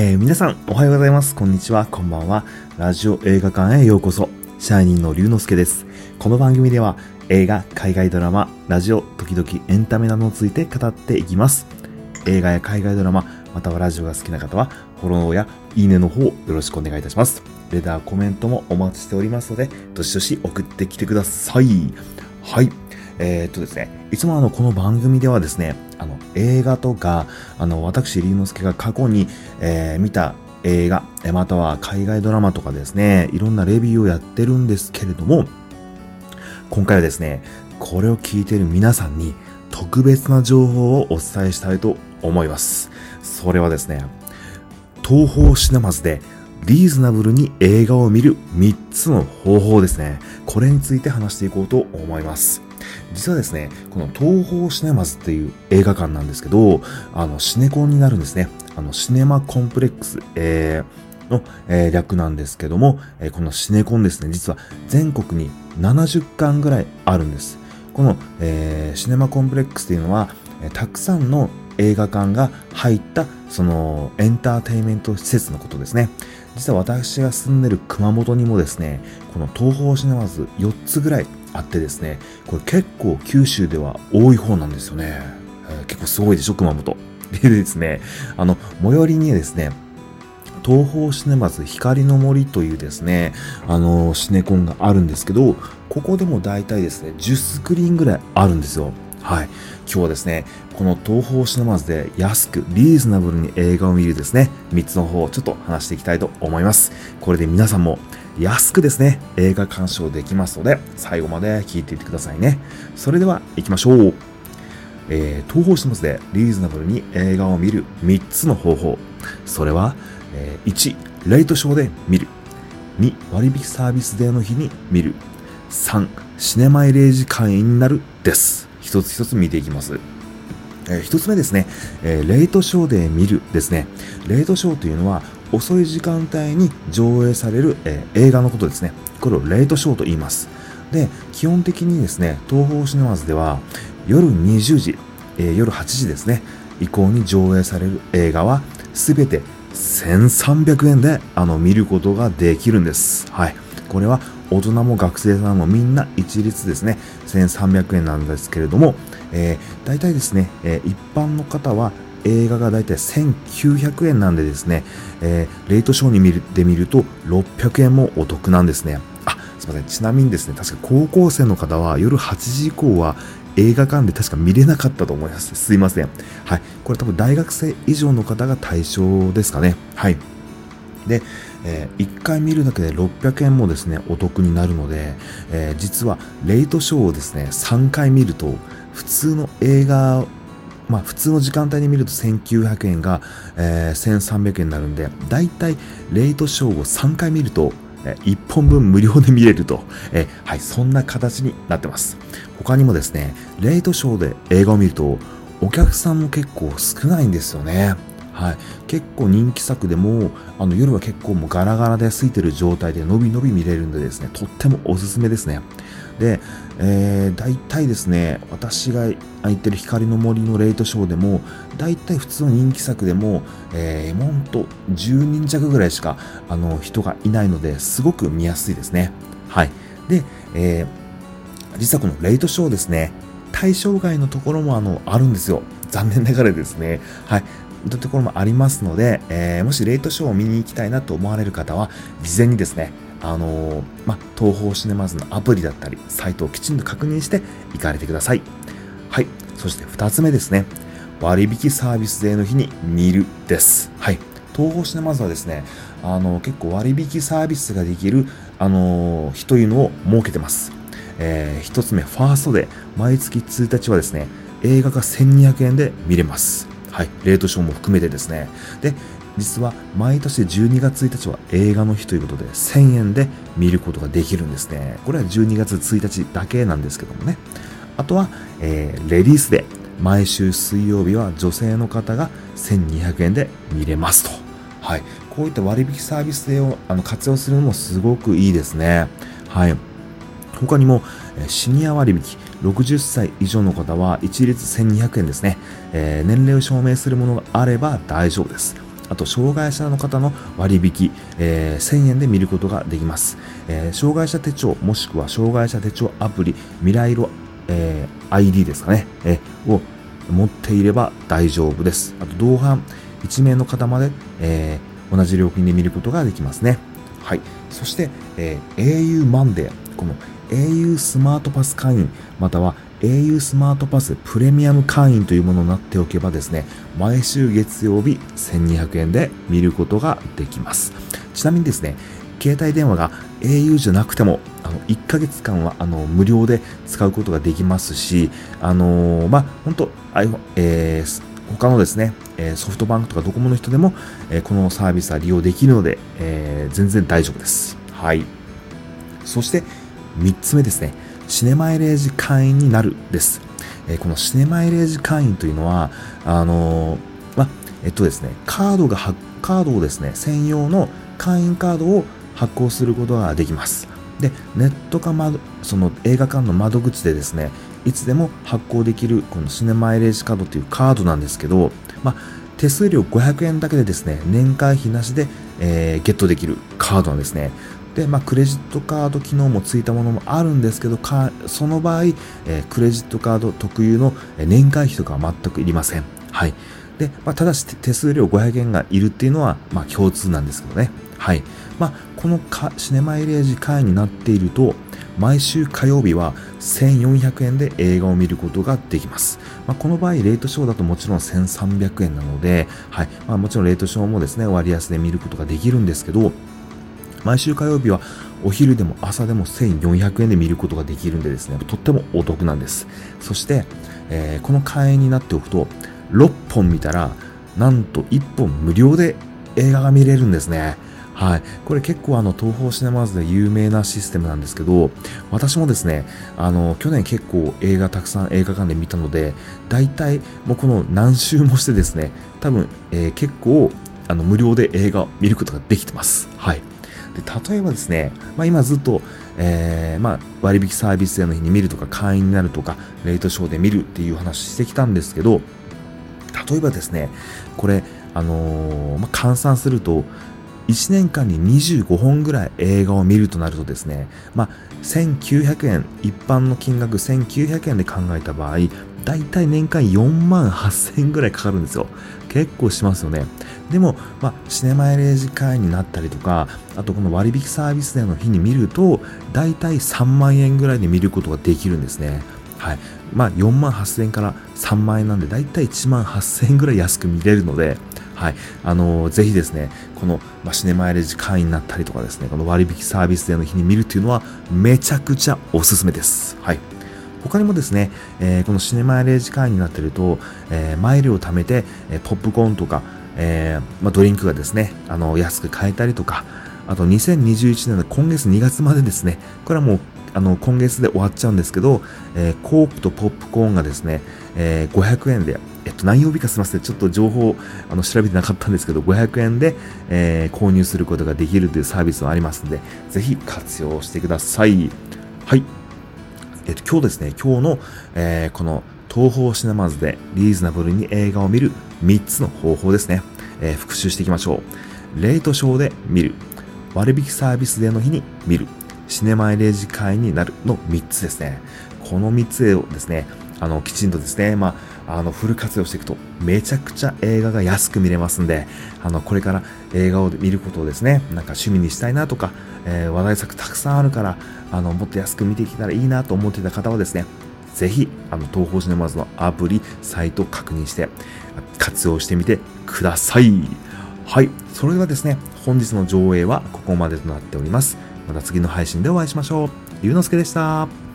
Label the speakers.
Speaker 1: えー、皆さん、おはようございます。こんにちは。こんばんは。ラジオ映画館へようこそ。シャイニンの龍之介です。この番組では、映画、海外ドラマ、ラジオ、時々エンタメなどについて語っていきます。映画や海外ドラマ、またはラジオが好きな方は、フォローやいいねの方よろしくお願いいたします。レター、コメントもお待ちしておりますので、どしどし送ってきてください。はい。えー、っとですね、いつもあの、この番組ではですね、あの、映画とか、あの、私、龍之介が過去に、えー、見た映画、または海外ドラマとかですね、いろんなレビューをやってるんですけれども、今回はですね、これを聞いている皆さんに特別な情報をお伝えしたいと思います。それはですね、東方シネマズでリーズナブルに映画を見る3つの方法ですね。これについて話していこうと思います。実はですね、この東方シネマズっていう映画館なんですけど、あの、シネコンになるんですね。あの、シネマコンプレックス、えー、の、えー、略なんですけども、えー、このシネコンですね、実は全国に70館ぐらいあるんです。この、えー、シネマコンプレックスというのは、えたくさんの映画館が入ったそのエンターテインメント施設のことですね。実は私が住んでる熊本にもですね、この東方シネマズ4つぐらいあってですね、これ結構九州では多い方なんですよね。えー、結構すごいでしょ、熊本。でですね、あの、最寄りにですね、東方シネマズ光の森というですね、あの、シネコンがあるんですけど、ここでも大体ですね、10スクリーンぐらいあるんですよ。はい。今日はですね、この東方シネマズで安く、リーズナブルに映画を見るですね、3つの方をちょっと話していきたいと思います。これで皆さんも安くですね、映画鑑賞できますので、最後まで聞いていってくださいね。それでは行きましょう。えー、東方シネマズでリーズナブルに映画を見る3つの方法。それは、えー、1、レイトショーで見る。2、割引サービスデーの日に見る。3、シネマイレージ会員になるです。一つ一つ見ていきます。えー、一つ目ですね、えー、レイトショーで見るですね。レイトショーというのは遅い時間帯に上映される、えー、映画のことですね。これをレイトショーと言います。で、基本的にですね、東方シネマズでは夜20時、えー、夜8時ですね、以降に上映される映画はすべて1300円であの見ることができるんです。はい。これは大人も学生さんもみんな一律ですね、1300円なんですけれども、えー、大体ですね、えー、一般の方は映画が大体1900円なんでですね、えー、レートショーに見るで見ると600円もお得なんですね。あ、すいません。ちなみにですね、確か高校生の方は夜8時以降は映画館で確か見れなかったと思います。すいません。はい。これ多分大学生以上の方が対象ですかね。はい。で、えー、1回見るだけで600円もですね、お得になるので、えー、実はレイトショーをですね、3回見ると、普通の映画まあ普通の時間帯に見ると1900円が、えー、1300円になるんで、だいたいレイトショーを3回見ると、えー、1本分無料で見れると、えー、はい、そんな形になってます。他にもですね、レイトショーで映画を見ると、お客さんも結構少ないんですよね。はい、結構人気作でもあの夜は結構もうガラガラで空いてる状態でのびのび見れるんでですねとってもおすすめですね。で、えー、大体ですね私が空いてる光の森のレイトショーでも大体普通の人気作でも、えー、もんと10人弱ぐらいしかあの人がいないのですごく見やすいですね。はい。で、えー、実はこのレイトショーですね対象外のところもあのあるんですよ。残念ながらですね。はい。というところもありますので、えー、もしレイトショーを見に行きたいなと思われる方は、事前にですね、あのー、ま、東方シネマズのアプリだったり、サイトをきちんと確認して行かれてください。はい。そして2つ目ですね。割引サービスデーの日に見るです。はい。東方シネマズはですね、あの、結構割引サービスができる、あの、日というのを設けてます。えー、1つ目、ファーストで、毎月1日はですね、映画が1200円で見れます。はい、レートショーも含めてですね。で、実は毎年12月1日は映画の日ということで1000円で見ることができるんですね。これは12月1日だけなんですけどもね。あとは、えー、レディースで毎週水曜日は女性の方が1200円で見れますと。はい。こういった割引サービスをあの活用するのもすごくいいですね。はい。他にも、シニア割引、60歳以上の方は一律1200円ですね。えー、年齢を証明するものがあれば大丈夫です。あと、障害者の方の割引、えー、1000円で見ることができます。えー、障害者手帳、もしくは障害者手帳アプリ、未来色、えー、ID ですかね、え、を持っていれば大丈夫です。あと、同伴1名の方まで、え、同じ料金で見ることができますね。はい。そして、え、au マンデー、この au スマートパス会員、または au スマートパスプレミアム会員というものになっておけばですね、毎週月曜日1200円で見ることができます。ちなみにですね、携帯電話が au じゃなくても、あの、1ヶ月間は、あの、無料で使うことができますし、あのー、まあ、本当 iPhone、えー、他のですね、ソフトバンクとかドコモの人でも、このサービスは利用できるので、えー、全然大丈夫です。はい。そして、3つ目ですね。シネマイレージ会員になるです。えー、このシネマイレージ会員というのは、あのー、ま、えっとですね、カードが、カードをですね、専用の会員カードを発行することができます。で、ネットか窓、その映画館の窓口でですね、いつでも発行できるこのシネマイレージカードというカードなんですけど、ま手数料500円だけでですね、年会費なしで、えー、ゲットできるカードなんですね。で、まあ、クレジットカード機能もついたものもあるんですけど、かその場合、えー、クレジットカード特有の年会費とかは全くいりません。はい。で、まあ、ただし手数料500円がいるっていうのは、まあ、共通なんですけどね。はい。まあ、このかシネマイレージ会員になっていると、毎週火曜日は1400円で映画を見ることができます。まあ、この場合、レートショーだともちろん1300円なので、はい。まあ、もちろんレートショーもですね、割安で見ることができるんですけど、毎週火曜日はお昼でも朝でも1400円で見ることができるんでですね、とってもお得なんです。そして、えー、この会員になっておくと、6本見たら、なんと1本無料で映画が見れるんですね。はい。これ結構あの、東方シネマーズで有名なシステムなんですけど、私もですね、あの、去年結構映画たくさん映画館で見たので、大体もうこの何週もしてですね、多分、えー、結構、あの、無料で映画を見ることができてます。はい。で例えばですね、まあ、今ずっと、えー、まあ、割引サービスデーの日に見るとか、会員になるとか、レートショーで見るっていう話してきたんですけど、例えばですね、これ、あのー、まあ、換算すると、1年間に25本ぐらい映画を見るとなるとですね、まあ、1900円、一般の金額1900円で考えた場合、だいたい年間4万8000円ぐらいかかるんですよ。結構しますよね。でも、まあ、シネマイレージ会員になったりとか、あとこの割引サービスデーの日に見ると、だいたい3万円ぐらいで見ることができるんですね。はい。まあ、4万8000円から3万円なんで、だいたい1万8000円ぐらい安く見れるので、はい。あのー、ぜひですね、この、まあ、シネマイレージ会員になったりとかですね、この割引サービスデーの日に見るっていうのは、めちゃくちゃおすすめです。はい。他にもですね、えー、このシネマイレージ会員になってると、えー、マイルを貯めて、えー、ポップコーンとか、えー、まあ、ドリンクがですね、あの、安く買えたりとか、あと2021年の今月2月までですね、これはもう、あの、今月で終わっちゃうんですけど、えー、コープとポップコーンがですね、えー、500円で、えっと、何曜日かすみません。ちょっと情報、あの、調べてなかったんですけど、500円で、えー、購入することができるというサービスもありますので、ぜひ活用してください。はい。えっと、今日ですね、今日の、え、この東方シネマズでリーズナブルに映画を見る3つの方法ですね。えー、復習していきましょう。レートショーで見る。割引サービスデーの日に見る。シネマイレージ会になるの3つですね。この3つをですね、あの、きちんとですね、まあ、あの、フル活用していくと、めちゃくちゃ映画が安く見れますんで、あの、これから映画を見ることをですね、なんか趣味にしたいなとか、えー、話題作たくさんあるから、あの、もっと安く見ていけたらいいなと思っていた方はですね、ぜひ、あの、東方シネマズのアプリ、サイトを確認して、活用してみてください。はい。それではですね、本日の上映はここまでとなっております。また次の配信でお会いしましょう。ゆうのすけでした。